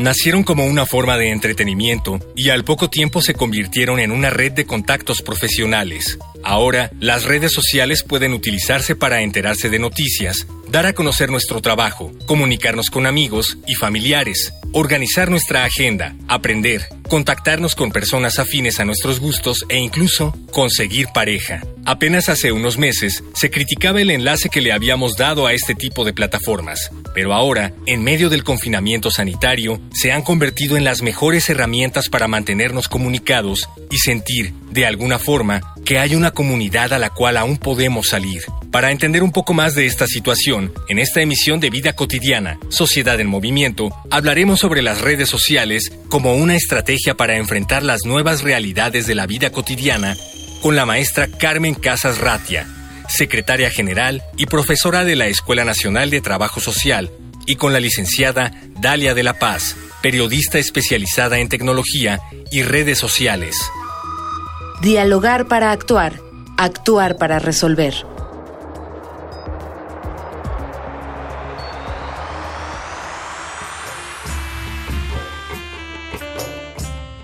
Nacieron como una forma de entretenimiento y al poco tiempo se convirtieron en una red de contactos profesionales. Ahora, las redes sociales pueden utilizarse para enterarse de noticias, dar a conocer nuestro trabajo, comunicarnos con amigos y familiares, organizar nuestra agenda, aprender, contactarnos con personas afines a nuestros gustos e incluso conseguir pareja. Apenas hace unos meses se criticaba el enlace que le habíamos dado a este tipo de plataformas, pero ahora, en medio del confinamiento sanitario, se han convertido en las mejores herramientas para mantenernos comunicados y sentir, de alguna forma, que hay una comunidad a la cual aún podemos salir. Para entender un poco más de esta situación, en esta emisión de Vida Cotidiana, Sociedad en Movimiento, hablaremos sobre las redes sociales como una estrategia para enfrentar las nuevas realidades de la vida cotidiana con la maestra Carmen Casas Ratia, secretaria general y profesora de la Escuela Nacional de Trabajo Social, y con la licenciada Dalia de la Paz, periodista especializada en tecnología y redes sociales. Dialogar para actuar, actuar para resolver.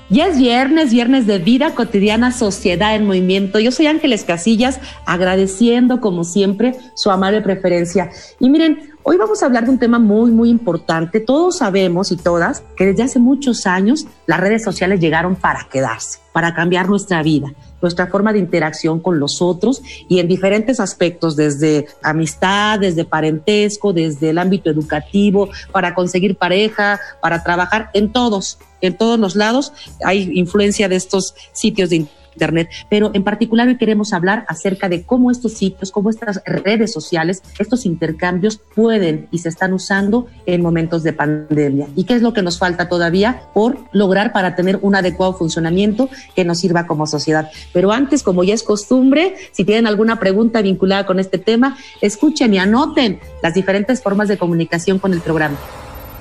Ya es viernes, viernes de vida cotidiana, sociedad en movimiento. Yo soy Ángeles Casillas, agradeciendo como siempre su amable preferencia. Y miren, hoy vamos a hablar de un tema muy, muy importante. Todos sabemos y todas que desde hace muchos años las redes sociales llegaron para quedarse, para cambiar nuestra vida nuestra forma de interacción con los otros y en diferentes aspectos, desde amistad, desde parentesco, desde el ámbito educativo, para conseguir pareja, para trabajar, en todos, en todos los lados hay influencia de estos sitios de Internet, pero en particular hoy queremos hablar acerca de cómo estos sitios, cómo estas redes sociales, estos intercambios pueden y se están usando en momentos de pandemia. ¿Y qué es lo que nos falta todavía por lograr para tener un adecuado funcionamiento que nos sirva como sociedad? Pero antes, como ya es costumbre, si tienen alguna pregunta vinculada con este tema, escuchen y anoten las diferentes formas de comunicación con el programa.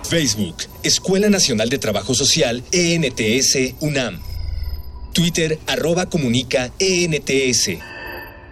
Facebook, Escuela Nacional de Trabajo Social, ENTS, UNAM. Twitter, arroba comunica ENTS.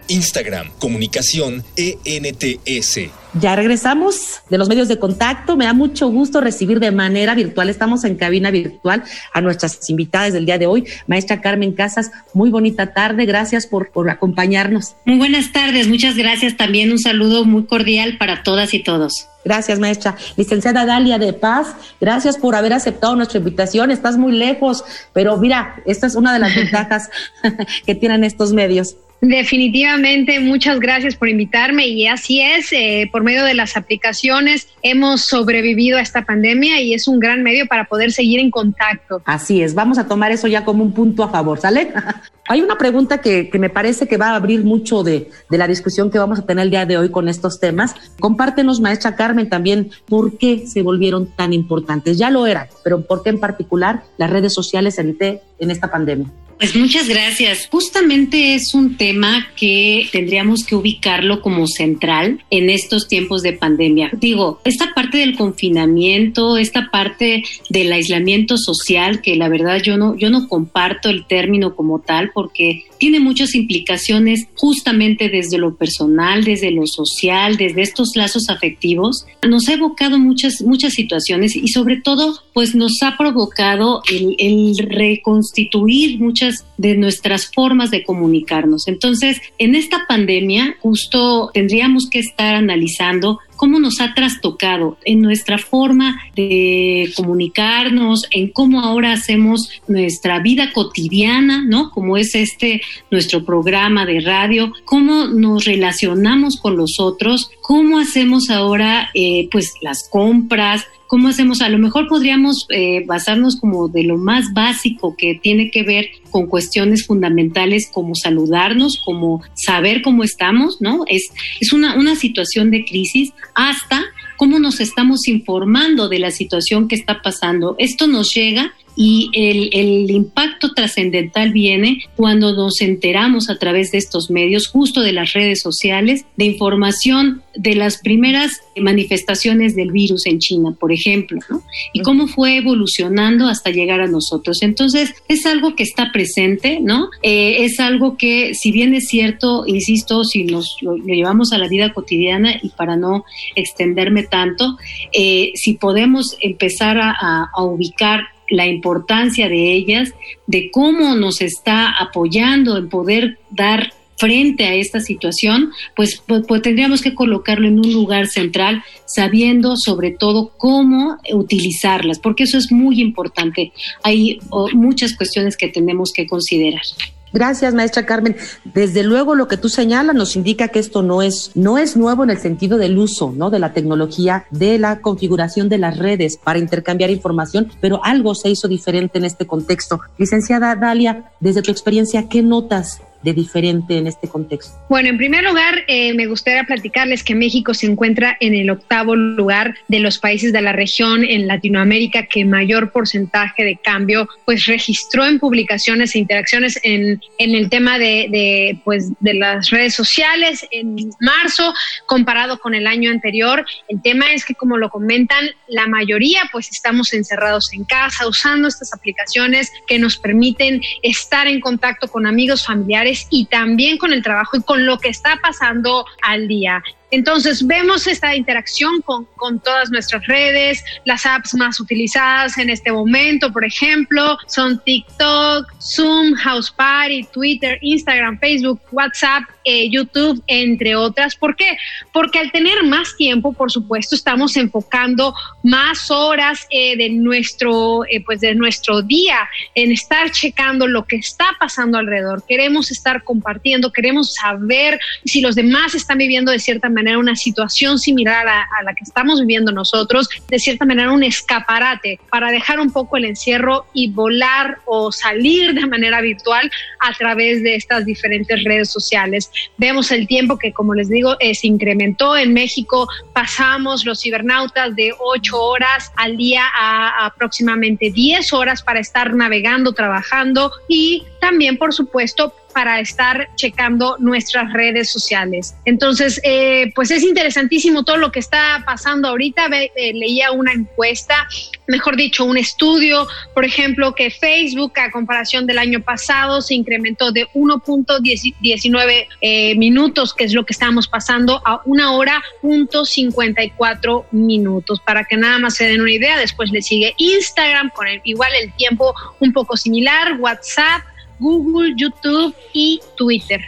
Instagram, comunicación ENTS. Ya regresamos de los medios de contacto. Me da mucho gusto recibir de manera virtual. Estamos en cabina virtual a nuestras invitadas del día de hoy. Maestra Carmen Casas, muy bonita tarde. Gracias por, por acompañarnos. Muy buenas tardes. Muchas gracias. También un saludo muy cordial para todas y todos. Gracias, maestra. Licenciada Dalia de Paz, gracias por haber aceptado nuestra invitación. Estás muy lejos, pero mira, esta es una de las ventajas que tienen estos medios. Definitivamente, muchas gracias por invitarme y así es, eh, por medio de las aplicaciones hemos sobrevivido a esta pandemia y es un gran medio para poder seguir en contacto. Así es, vamos a tomar eso ya como un punto a favor, ¿sale? Hay una pregunta que, que, me parece que va a abrir mucho de, de, la discusión que vamos a tener el día de hoy con estos temas. Compártenos, maestra Carmen, también por qué se volvieron tan importantes. Ya lo eran, pero por qué en particular las redes sociales en, en esta pandemia. Pues muchas gracias. Justamente es un tema que tendríamos que ubicarlo como central en estos tiempos de pandemia. Digo, esta parte del confinamiento, esta parte del aislamiento social, que la verdad yo no, yo no comparto el término como tal porque tiene muchas implicaciones justamente desde lo personal, desde lo social, desde estos lazos afectivos. Nos ha evocado muchas, muchas situaciones y sobre todo, pues nos ha provocado el, el reconstituir muchas de nuestras formas de comunicarnos. Entonces, en esta pandemia, justo tendríamos que estar analizando cómo nos ha trastocado en nuestra forma de comunicarnos, en cómo ahora hacemos nuestra vida cotidiana, ¿no? Como es este nuestro programa de radio, cómo nos relacionamos con los otros, cómo hacemos ahora eh, pues las compras, ¿Cómo hacemos? A lo mejor podríamos eh, basarnos como de lo más básico que tiene que ver con cuestiones fundamentales como saludarnos, como saber cómo estamos, ¿no? Es, es una, una situación de crisis hasta cómo nos estamos informando de la situación que está pasando. Esto nos llega y el, el impacto trascendental viene cuando nos enteramos a través de estos medios, justo de las redes sociales, de información de las primeras manifestaciones del virus en China, por ejemplo, ¿no? y cómo fue evolucionando hasta llegar a nosotros. Entonces, es algo que está presente, ¿no? Eh, es algo que, si bien es cierto, insisto, si nos lo, lo llevamos a la vida cotidiana y para no extenderme tanto, eh, si podemos empezar a, a, a ubicar la importancia de ellas, de cómo nos está apoyando en poder dar frente a esta situación, pues, pues, pues, tendríamos que colocarlo en un lugar central, sabiendo sobre todo cómo utilizarlas, porque eso es muy importante. Hay oh, muchas cuestiones que tenemos que considerar. Gracias, maestra Carmen. Desde luego lo que tú señalas nos indica que esto no es no es nuevo en el sentido del uso, ¿no? de la tecnología, de la configuración de las redes para intercambiar información, pero algo se hizo diferente en este contexto. Licenciada Dalia, desde tu experiencia, ¿qué notas de diferente en este contexto? Bueno, en primer lugar, eh, me gustaría platicarles que México se encuentra en el octavo lugar de los países de la región en Latinoamérica que mayor porcentaje de cambio pues registró en publicaciones e interacciones en, en el tema de, de, pues, de las redes sociales en marzo comparado con el año anterior. El tema es que, como lo comentan, la mayoría pues estamos encerrados en casa usando estas aplicaciones que nos permiten estar en contacto con amigos, familiares y también con el trabajo y con lo que está pasando al día. Entonces vemos esta interacción con, con, todas nuestras redes, las apps más utilizadas en este momento, por ejemplo, son TikTok, Zoom, House Party, Twitter, Instagram, Facebook, WhatsApp, eh, YouTube, entre otras. ¿Por qué? Porque al tener más tiempo, por supuesto, estamos enfocando más horas eh, de nuestro, eh, pues de nuestro día en estar checando lo que está pasando alrededor. Queremos estar compartiendo, queremos saber si los demás están viviendo de cierta manera una situación similar a, a, la que estamos viviendo nosotros, de cierta manera un escaparate para dejar un poco el encierro y volar o salir de manera virtual a través de estas diferentes redes sociales. Vemos el tiempo que, como les digo, eh, se incrementó en México, pasamos los cibernautas de 8 horas al día a aproximadamente 10 horas para estar navegando, trabajando y también, por supuesto, para estar checando nuestras redes sociales. Entonces, eh, pues es interesantísimo todo lo que está pasando ahorita. Ve, eh, leía una encuesta, mejor dicho, un estudio, por ejemplo, que Facebook a comparación del año pasado se incrementó de 1.19 eh, minutos, que es lo que estamos pasando, a una hora punto 54 minutos. Para que nada más se den una idea, después le sigue Instagram con igual el tiempo un poco similar, WhatsApp Google, YouTube y Twitter.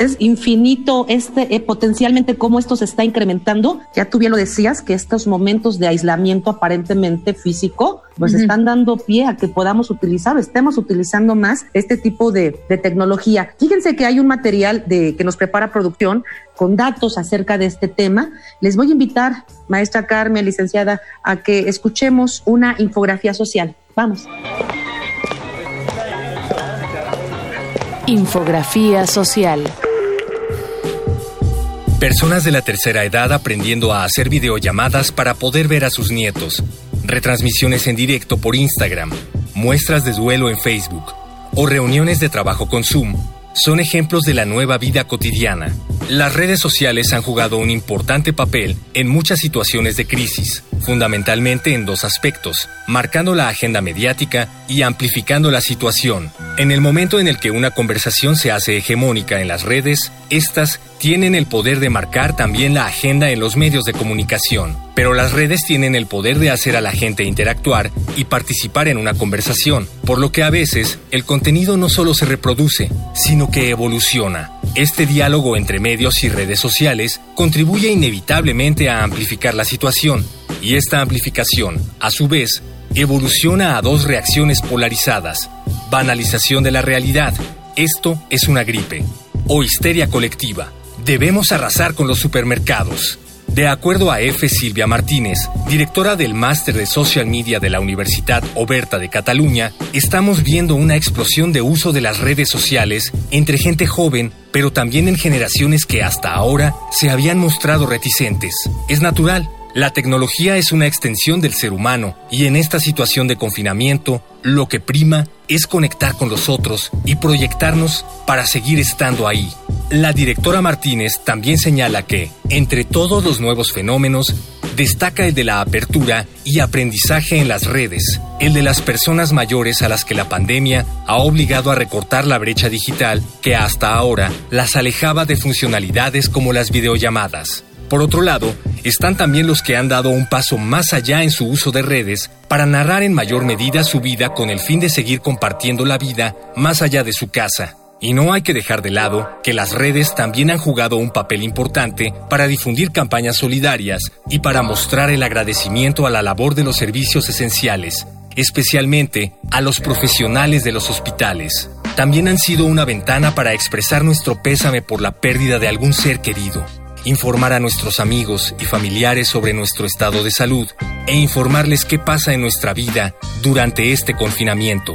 Es infinito este eh, potencialmente cómo esto se está incrementando. Ya tú bien lo decías que estos momentos de aislamiento aparentemente físico pues uh -huh. están dando pie a que podamos utilizar, estemos utilizando más este tipo de, de, tecnología. Fíjense que hay un material de, que nos prepara producción con datos acerca de este tema. Les voy a invitar, maestra Carmen, licenciada, a que escuchemos una infografía social. Vamos. Infografía social. Personas de la tercera edad aprendiendo a hacer videollamadas para poder ver a sus nietos, retransmisiones en directo por Instagram, muestras de duelo en Facebook. O reuniones de trabajo con Zoom. Son ejemplos de la nueva vida cotidiana. Las redes sociales han jugado un importante papel en muchas situaciones de crisis, fundamentalmente en dos aspectos, marcando la agenda mediática y amplificando la situación. En el momento en el que una conversación se hace hegemónica en las redes, estas tienen el poder de marcar también la agenda en los medios de comunicación, pero las redes tienen el poder de hacer a la gente interactuar y participar en una conversación, por lo que a veces el contenido no solo se reproduce, sino que evoluciona. Este diálogo entre medios y redes sociales contribuye inevitablemente a amplificar la situación, y esta amplificación, a su vez, evoluciona a dos reacciones polarizadas. Banalización de la realidad, esto es una gripe, o histeria colectiva, Debemos arrasar con los supermercados. De acuerdo a F. Silvia Martínez, directora del Máster de Social Media de la Universidad Oberta de Cataluña, estamos viendo una explosión de uso de las redes sociales entre gente joven, pero también en generaciones que hasta ahora se habían mostrado reticentes. Es natural, la tecnología es una extensión del ser humano y en esta situación de confinamiento, lo que prima es conectar con los otros y proyectarnos para seguir estando ahí. La directora Martínez también señala que, entre todos los nuevos fenómenos, destaca el de la apertura y aprendizaje en las redes, el de las personas mayores a las que la pandemia ha obligado a recortar la brecha digital que hasta ahora las alejaba de funcionalidades como las videollamadas. Por otro lado, están también los que han dado un paso más allá en su uso de redes para narrar en mayor medida su vida con el fin de seguir compartiendo la vida más allá de su casa. Y no hay que dejar de lado que las redes también han jugado un papel importante para difundir campañas solidarias y para mostrar el agradecimiento a la labor de los servicios esenciales, especialmente a los profesionales de los hospitales. También han sido una ventana para expresar nuestro pésame por la pérdida de algún ser querido informar a nuestros amigos y familiares sobre nuestro estado de salud e informarles qué pasa en nuestra vida durante este confinamiento.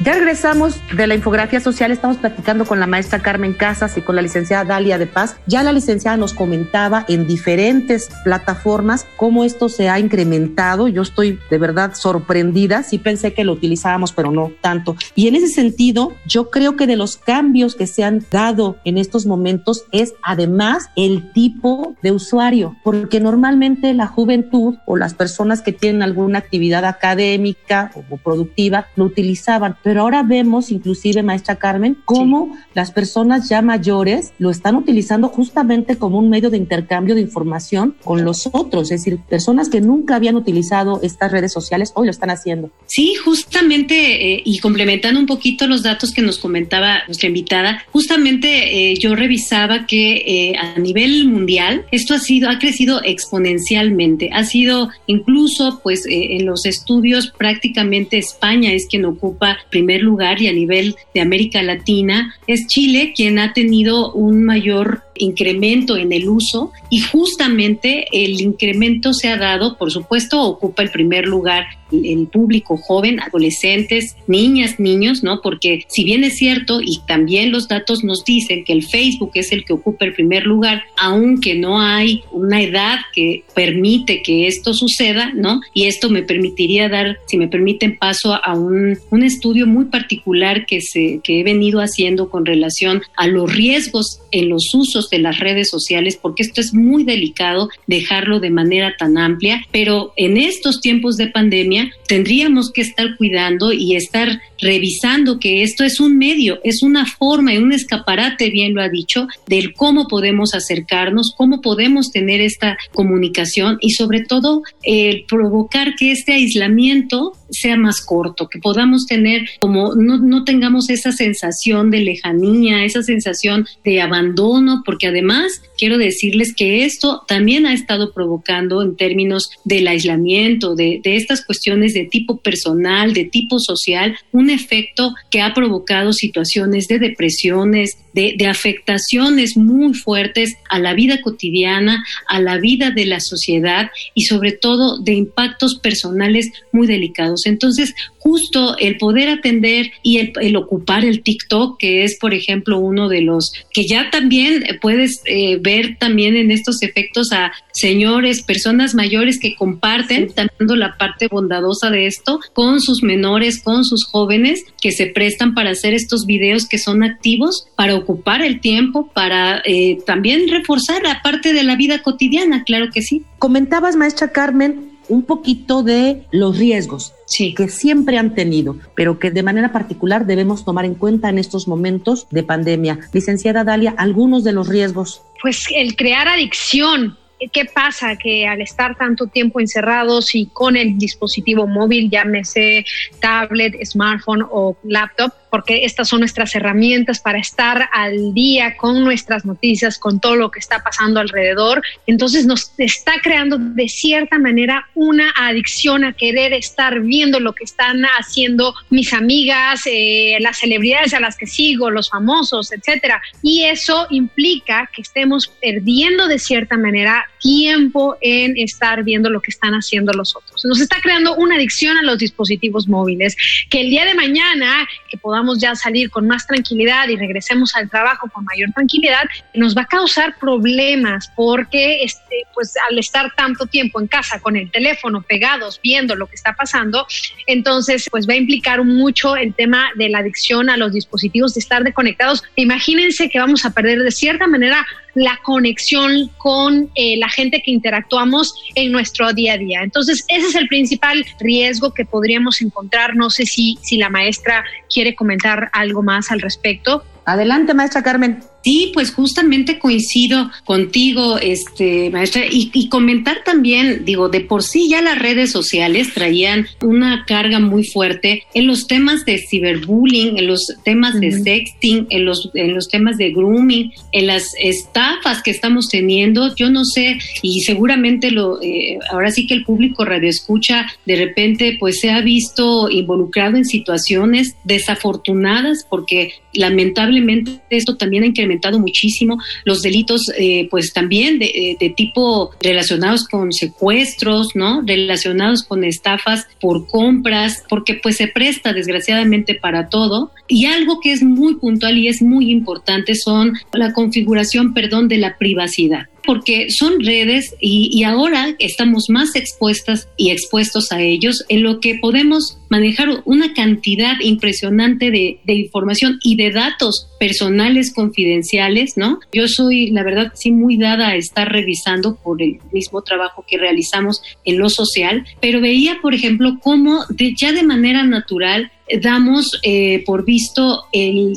Ya regresamos de la infografía social, estamos platicando con la maestra Carmen Casas y con la licenciada Dalia de Paz. Ya la licenciada nos comentaba en diferentes plataformas cómo esto se ha incrementado. Yo estoy de verdad sorprendida, sí pensé que lo utilizábamos, pero no tanto. Y en ese sentido, yo creo que de los cambios que se han dado en estos momentos es además el tipo de usuario, porque normalmente la juventud o las personas que tienen alguna actividad académica o productiva lo utilizaban pero ahora vemos, inclusive, maestra Carmen, cómo las personas ya mayores lo están utilizando justamente como un medio de intercambio de información con los otros, es decir, personas que nunca habían utilizado estas redes sociales hoy lo están haciendo. Sí, justamente, eh, y complementando un poquito los datos que nos comentaba nuestra invitada, justamente eh, yo revisaba que eh, a nivel mundial esto ha sido, ha crecido exponencialmente, ha sido incluso, pues, en los estudios prácticamente España es quien ocupa primer lugar y a nivel de América Latina es Chile quien ha tenido un mayor incremento en el uso y justamente el incremento se ha dado, por supuesto, ocupa el primer lugar el público joven, adolescentes, niñas, niños, ¿no? Porque si bien es cierto y también los datos nos dicen que el Facebook es el que ocupa el primer lugar, aunque no hay una edad que permite que esto suceda, ¿no? Y esto me permitiría dar, si me permiten, paso a un, un estudio muy particular que, se, que he venido haciendo con relación a los riesgos en los usos de las redes sociales, porque esto es muy delicado dejarlo de manera tan amplia, pero en estos tiempos de pandemia tendríamos que estar cuidando y estar revisando que esto es un medio, es una forma y un escaparate, bien lo ha dicho, del cómo podemos acercarnos, cómo podemos tener esta comunicación y sobre todo el provocar que este aislamiento sea más corto, que podamos tener como no, no tengamos esa sensación de lejanía, esa sensación de abandono, porque además quiero decirles que esto también ha estado provocando en términos del aislamiento, de, de estas cuestiones de tipo personal, de tipo social, un efecto que ha provocado situaciones de depresiones, de, de, afectaciones muy fuertes a la vida cotidiana, a la vida de la sociedad y sobre todo de impactos personales muy delicados. Entonces, justo el poder atender y el, ocupar el TikTok, que es, por ejemplo, uno de los que ya también puedes eh, ver también en estos efectos a señores, personas mayores que comparten, dando la parte bondadosa de esto con sus menores, con sus jóvenes que se prestan para hacer estos videos que son activos, para ocupar el tiempo, para eh, también reforzar la parte de la vida cotidiana, claro que sí. Comentabas, maestra Carmen, un poquito de los riesgos que siempre han tenido, pero que de manera particular debemos tomar en cuenta en estos momentos de pandemia. Licenciada Dalia, algunos de los riesgos. Pues el crear adicción, ¿Qué pasa? Que al estar tanto tiempo encerrados y con el dispositivo móvil, llámese tablet, smartphone o laptop, porque estas son nuestras herramientas para estar al día con nuestras noticias, con todo lo que está pasando alrededor. Entonces nos está creando de cierta manera una adicción a querer estar viendo lo que están haciendo mis amigas, eh, las celebridades a las que sigo, los famosos, etcétera. Y eso implica que estemos perdiendo de cierta manera tiempo en estar viendo lo que están haciendo los otros. Nos está creando una adicción a los dispositivos móviles que el día de mañana que podamos ya salir con más tranquilidad y regresemos al trabajo con mayor tranquilidad, nos va a causar problemas porque este, pues al estar tanto tiempo en casa con el teléfono pegados viendo lo que está pasando, entonces pues va a implicar mucho el tema de la adicción a los dispositivos, de estar desconectados. Imagínense que vamos a perder de cierta manera la conexión con eh, la gente que interactuamos en nuestro día a día. Entonces, ese es el principal riesgo que podríamos encontrar. No sé si, si la maestra quiere comentar algo más al respecto. Adelante, maestra Carmen. Sí, pues justamente coincido contigo, este, maestra, y, comentar también, digo, de por sí ya las redes sociales traían una carga muy fuerte en los temas de ciberbullying, en los temas de sexting, en los, en los temas de grooming, en las estafas que estamos teniendo. Yo no sé, y seguramente lo, eh, ahora sí que el público radioescucha de repente pues se ha visto involucrado en situaciones desafortunadas porque lamentablemente esto también ha incrementado muchísimo los delitos, eh, pues también de, de, tipo relacionados con secuestros, ¿no? Relacionados con estafas por compras, porque pues se presta desgraciadamente para todo. Y algo que es muy puntual y es muy importante son la configuración, perdón, de la privacidad porque son redes y, ahora estamos más expuestas y expuestos a ellos, en lo que podemos manejar una cantidad impresionante de, de, información y de datos personales confidenciales, ¿no? Yo soy, la verdad, sí muy dada a estar revisando por el mismo trabajo que realizamos en lo social, pero veía, por ejemplo, cómo de, ya de manera natural damos eh, por visto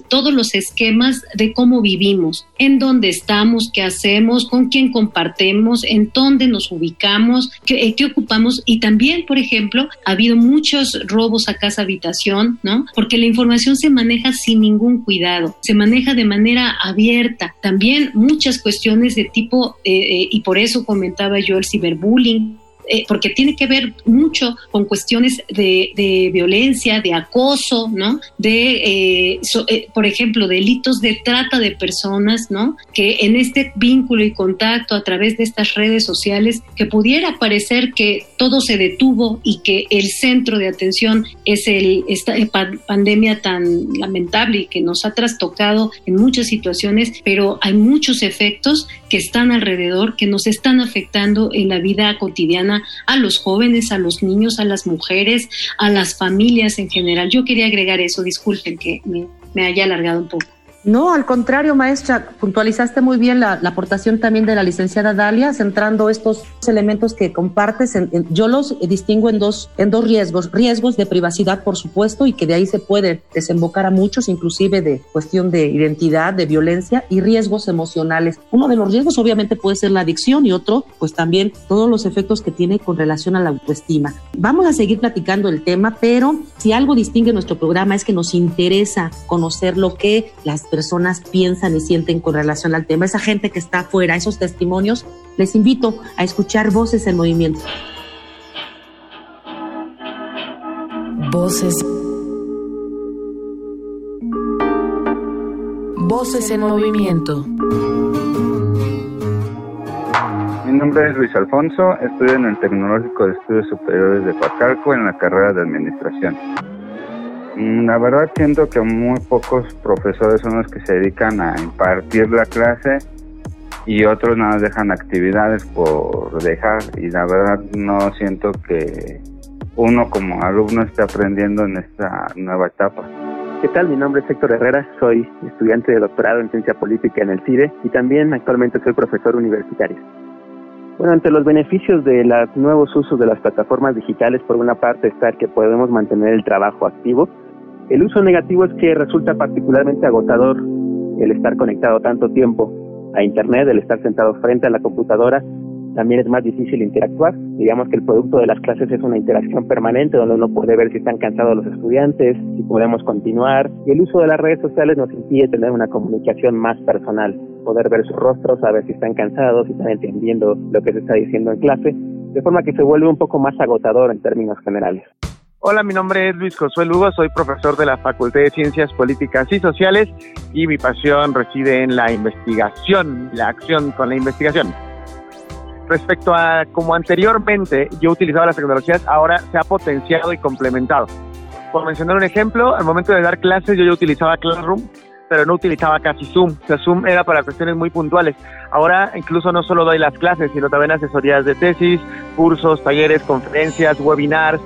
todos los esquemas de cómo vivimos, en dónde estamos, qué hacemos, con quién compartimos, en dónde nos ubicamos, qué, eh, qué, ocupamos. Y también, por ejemplo, ha habido muchos robos a casa habitación, ¿no? Porque la información se maneja sin ningún cuidado, se maneja de manera abierta. También muchas cuestiones de tipo, eh, y por eso comentaba yo el ciberbullying, eh, porque tiene que ver mucho con cuestiones de, violencia, de acoso, ¿no? De, eh, eh, por ejemplo, delitos de trata de personas, ¿no? Que en este vínculo y contacto a través de estas redes sociales, que pudiera parecer que todo se detuvo y que el centro de atención es el, esta pandemia tan lamentable y que nos ha trastocado en muchas situaciones, pero hay muchos efectos que están alrededor, que nos están afectando en la vida cotidiana a los jóvenes, a los niños, a las mujeres, a las familias en general. Yo quería agregar eso, disculpen que me haya alargado un poco. No, al contrario, maestra, puntualizaste muy bien la, aportación también de la licenciada Dalia, centrando estos elementos que compartes. yo los distingo en dos, en dos riesgos. Riesgos de privacidad, por supuesto, y que de ahí se puede desembocar a muchos, inclusive de cuestión de identidad, de violencia, y riesgos emocionales. Uno de los riesgos obviamente puede ser la adicción y otro, pues también todos los efectos que tiene con relación a la autoestima. Vamos a seguir platicando el tema, pero si algo distingue nuestro programa es que nos interesa conocer lo que las personas piensan y sienten con relación al tema, esa gente que está afuera, esos testimonios, les invito a escuchar Voces en Movimiento. Voces. Voces en Movimiento. Mi nombre es Luis Alfonso, estudio en el Tecnológico de Estudios Superiores de Pacalco en la carrera de Administración. Mm, la verdad siento que muy pocos profesores son los que se dedican a impartir la clase y otros nada dejan actividades por dejar y la verdad no siento que uno como alumno esté aprendiendo en esta nueva etapa. ¿Qué tal? Mi nombre es Héctor Herrera, soy estudiante de doctorado en ciencia política en el CIDE y también actualmente soy profesor universitario. Bueno, entre los beneficios de los nuevos usos de las plataformas digitales, por una parte está que podemos mantener el trabajo activo. El uso negativo es que resulta particularmente agotador el estar conectado tanto tiempo a Internet, el estar sentado frente a la computadora, también es más difícil interactuar. Digamos que el producto de las clases es una interacción permanente donde uno puede ver si están cansados los estudiantes, si podemos continuar. Y el uso de las redes sociales nos impide tener una comunicación más personal, poder ver sus rostros, saber si están cansados, si están entendiendo lo que se está diciendo en clase, de forma que se vuelve un poco más agotador en términos generales. Hola, mi nombre es Luis Josué Lugo, soy profesor de la Facultad de Ciencias Políticas y Sociales y mi pasión reside en la investigación, la acción con la investigación. Respecto a como anteriormente yo utilizaba las tecnologías, ahora se ha potenciado y complementado. Por mencionar un ejemplo, al momento de dar clases yo ya utilizaba Classroom, pero no utilizaba casi Zoom. O sea, Zoom era para cuestiones muy puntuales. Ahora incluso no solo doy las clases, sino también asesorías de tesis, cursos, talleres, conferencias, webinars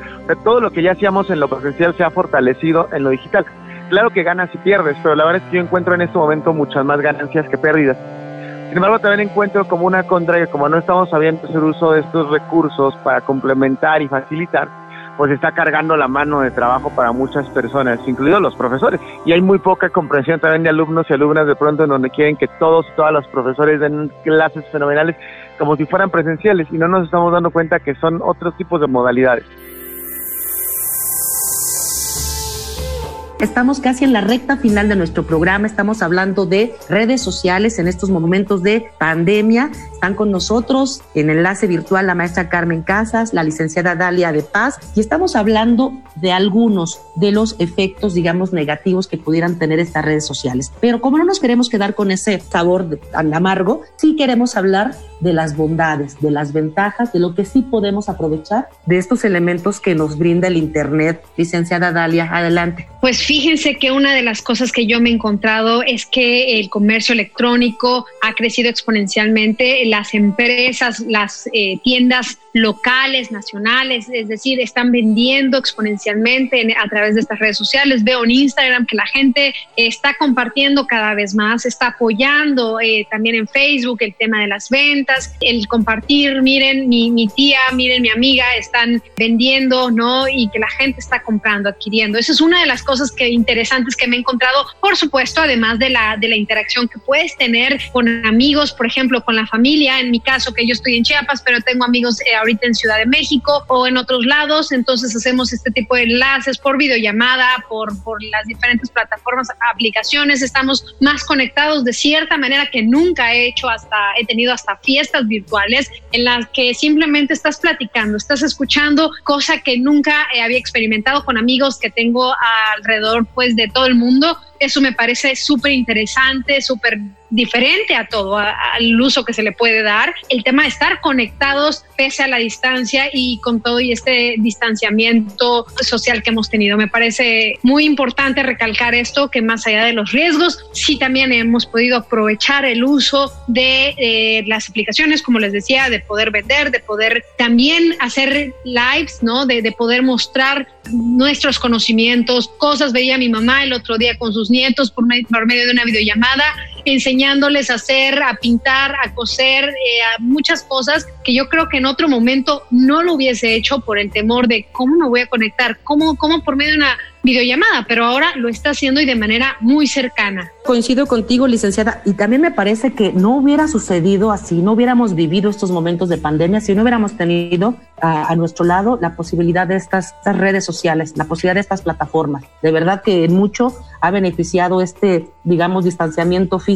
todo lo que ya hacíamos en lo presencial se ha fortalecido en lo digital. Claro que ganas y pierdes, pero la verdad es que yo encuentro en este momento muchas más ganancias que pérdidas. Sin embargo, también encuentro como una contra que como no estamos sabiendo hacer uso de estos recursos para complementar y facilitar, pues está cargando la mano de trabajo para muchas personas, incluidos los profesores. Y hay muy poca comprensión también de alumnos y alumnas de pronto en donde quieren que todos y todas los profesores den clases fenomenales como si fueran presenciales y no nos estamos dando cuenta que son otros tipos de modalidades. Estamos casi en la recta final de nuestro programa. Estamos hablando de redes sociales en estos momentos de pandemia. Están con nosotros en enlace virtual la maestra Carmen Casas, la licenciada Dalia de Paz, y estamos hablando de algunos de los efectos, digamos, negativos que pudieran tener estas redes sociales. Pero como no nos queremos quedar con ese sabor tan amargo, sí queremos hablar de las bondades, de las ventajas, de lo que sí podemos aprovechar de estos elementos que nos brinda el Internet. Licenciada Dalia, adelante. Pues fíjense que una de las cosas que yo me he encontrado es que el comercio electrónico ha crecido exponencialmente, las empresas, las eh, tiendas locales, nacionales, es decir, están vendiendo exponencialmente a través de estas redes sociales. Veo en Instagram que la gente está compartiendo cada vez más, está apoyando eh, también en Facebook el tema de las ventas, el compartir, miren mi, mi tía, miren mi amiga, están vendiendo, ¿no? Y que la gente está comprando, adquiriendo. Esa es una de las cosas que interesantes que me he encontrado, por supuesto, además de la, de la interacción que puedes tener con amigos, por ejemplo, con la familia, en mi caso que yo estoy en Chiapas, pero tengo amigos eh, ahorita en Ciudad de México o en otros lados, entonces hacemos este tipo de enlaces por videollamada, por, por las diferentes plataformas, aplicaciones, estamos más conectados de cierta manera que nunca he hecho hasta, he tenido hasta fiestas virtuales en las que simplemente estás platicando, estás escuchando, cosa que nunca había experimentado con amigos que tengo alrededor pues de todo el mundo. Eso me parece súper interesante, súper diferente a todo, al uso que se le puede dar. El tema de estar conectados pese a la distancia y con todo y este distanciamiento social que hemos tenido. Me parece muy importante recalcar esto, que más allá de los riesgos, sí también hemos podido aprovechar el uso de eh, las aplicaciones, como les decía, de poder vender, de poder también hacer lives, ¿no? De, de poder mostrar nuestros conocimientos, cosas. Veía mi mamá el otro día con sus nietos por medio de una videollamada enseñándoles a hacer, a pintar, a coser, eh, a muchas cosas que yo creo que en otro momento no lo hubiese hecho por el temor de cómo me voy a conectar, cómo, cómo por medio de una videollamada, pero ahora lo está haciendo y de manera muy cercana. Coincido contigo, licenciada, y también me parece que no hubiera sucedido así, no hubiéramos vivido estos momentos de pandemia si no hubiéramos tenido a, nuestro lado la posibilidad de estas, estas, redes sociales, la posibilidad de estas plataformas. De verdad que mucho ha beneficiado este, digamos, distanciamiento físico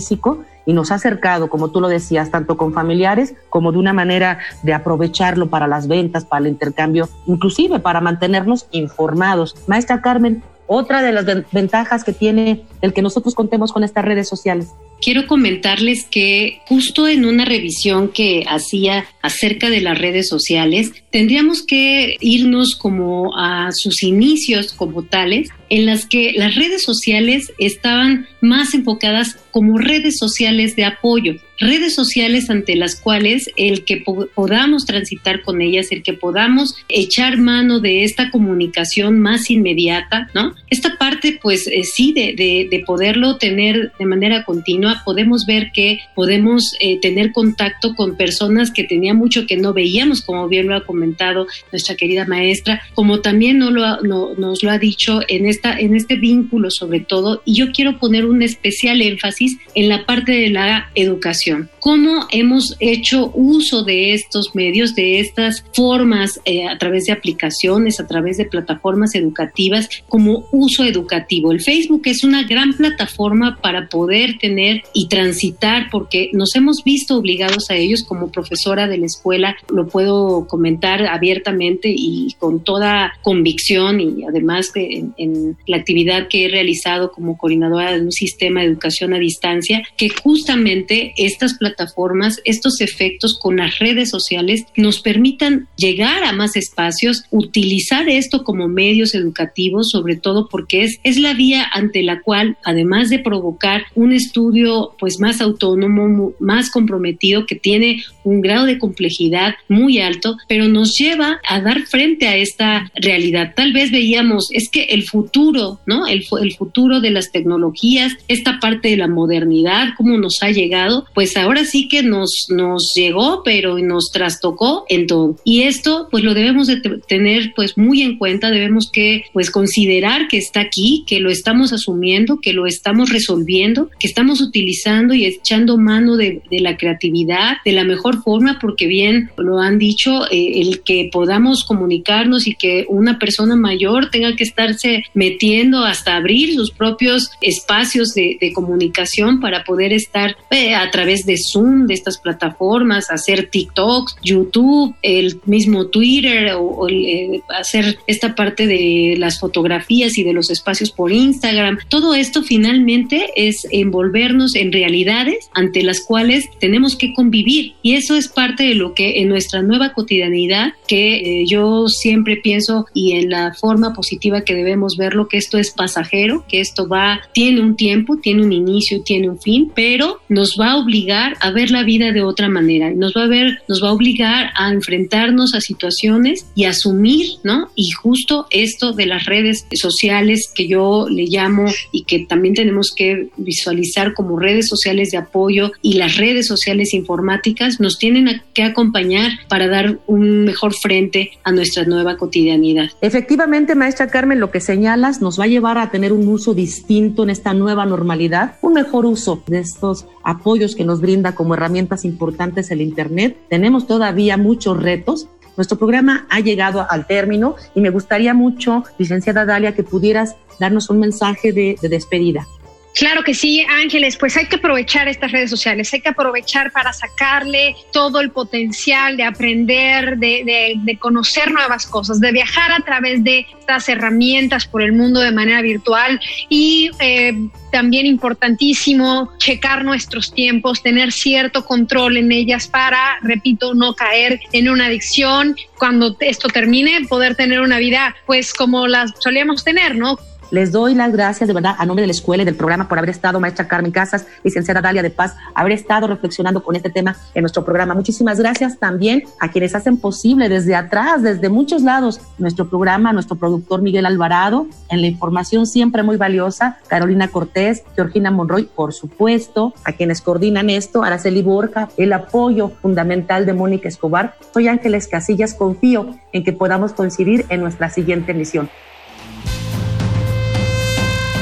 y nos ha acercado, como tú lo decías, tanto con familiares como de una manera de aprovecharlo para las ventas, para el intercambio, inclusive para mantenernos informados. Maestra Carmen, otra de las ventajas que tiene el que nosotros contemos con estas redes sociales. Quiero comentarles que justo en una revisión que hacía acerca de las redes sociales, tendríamos que irnos como a sus inicios como tales en las que las redes sociales estaban más enfocadas como redes sociales de apoyo, redes sociales ante las cuales el que podamos transitar con ellas, el que podamos echar mano de esta comunicación más inmediata, ¿no? Esta parte, pues eh, sí, de, de, poderlo tener de manera continua, podemos ver que podemos eh, tener contacto con personas que tenía mucho que no veíamos, como bien lo ha comentado nuestra querida maestra, como también no lo nos lo ha dicho en, esta, en este vínculo sobre todo, y yo quiero poner un especial énfasis en la parte de la educación. ¿Cómo hemos hecho uso de estos medios, de estas formas eh, a través de aplicaciones, a través de plataformas educativas como uso educativo? El Facebook es una gran plataforma para poder tener y transitar porque nos hemos visto obligados a ellos como profesora de la escuela, lo puedo comentar abiertamente y con toda convicción y además en, en la actividad que he realizado como coordinadora de un sistema de educación a distancia, que justamente estas plataformas, estos efectos con las redes sociales nos permitan llegar a más espacios, utilizar esto como medios educativos, sobre todo porque es, es la vía ante la cual, además de provocar un estudio pues más autónomo, más comprometido, que tiene un grado de complejidad muy alto, pero nos lleva a dar frente a esta realidad. Tal vez veíamos, es que el futuro, ¿no? El, el futuro de las tecnologías, esta parte de la modernidad, cómo nos ha llegado, pues ahora sí que nos, nos llegó, pero nos trastocó en todo. Y esto, pues lo debemos de tener pues muy en cuenta, debemos que pues considerar que está aquí, que lo estamos asumiendo, que lo estamos resolviendo, que estamos utilizando y echando mano de, de la creatividad de la mejor forma, porque bien lo han dicho, eh, el que podamos comunicarnos y que una persona mayor tenga que estarse metiendo hasta abrir sus propios espacios de, de comunicación para poder estar eh, a través de Zoom, de estas plataformas, hacer TikToks, YouTube, el mismo Twitter o, eh, hacer esta parte de las fotografías y de los espacios por Instagram. Todo esto finalmente es envolvernos en realidades ante las cuales tenemos que convivir y eso es parte de lo que en nuestra nueva cotidianidad que eh, yo siempre pienso y en la forma positiva que debemos verlo que esto es pasajero, que esto va tiene un tiempo, tiene un inicio, tiene un fin, pero nos va a obligar a ver la vida de otra manera, nos va a ver, nos va a obligar a enfrentarnos a situaciones y asumir, ¿no? Y justo esto de las redes sociales que yo le llamo y que también tenemos que visualizar como redes sociales de apoyo y las redes sociales informáticas nos tienen que acompañar para dar un mejor frente a nuestra nueva cotidianidad. Efectivamente, maestra Carmen, lo que señalas nos va a llevar a tener un uso distinto en esta nueva normalidad, un mejor uso de estos apoyos que nos brinda como herramientas importantes el Internet. Tenemos todavía muchos retos. Nuestro programa ha llegado al término y me gustaría mucho, licenciada Dalia, que pudieras darnos un mensaje de, de despedida. Claro que sí, Ángeles, pues hay que aprovechar estas redes sociales, hay que aprovechar para sacarle todo el potencial de aprender, de, conocer nuevas cosas, de viajar a través de estas herramientas por el mundo de manera virtual y eh, también importantísimo checar nuestros tiempos, tener cierto control en ellas para, repito, no caer en una adicción. Cuando esto termine, poder tener una vida pues como las solíamos tener, ¿no? Les doy las gracias de verdad a nombre de la escuela y del programa por haber estado, maestra Carmen Casas, licenciada Dalia de Paz, haber estado reflexionando con este tema en nuestro programa. Muchísimas gracias también a quienes hacen posible desde atrás, desde muchos lados, nuestro programa, nuestro productor Miguel Alvarado, en la información siempre muy valiosa, Carolina Cortés, Georgina Monroy, por supuesto, a quienes coordinan esto, Araceli Borja, el apoyo fundamental de Mónica Escobar. Soy Ángeles Casillas, confío en que podamos coincidir en nuestra siguiente emisión.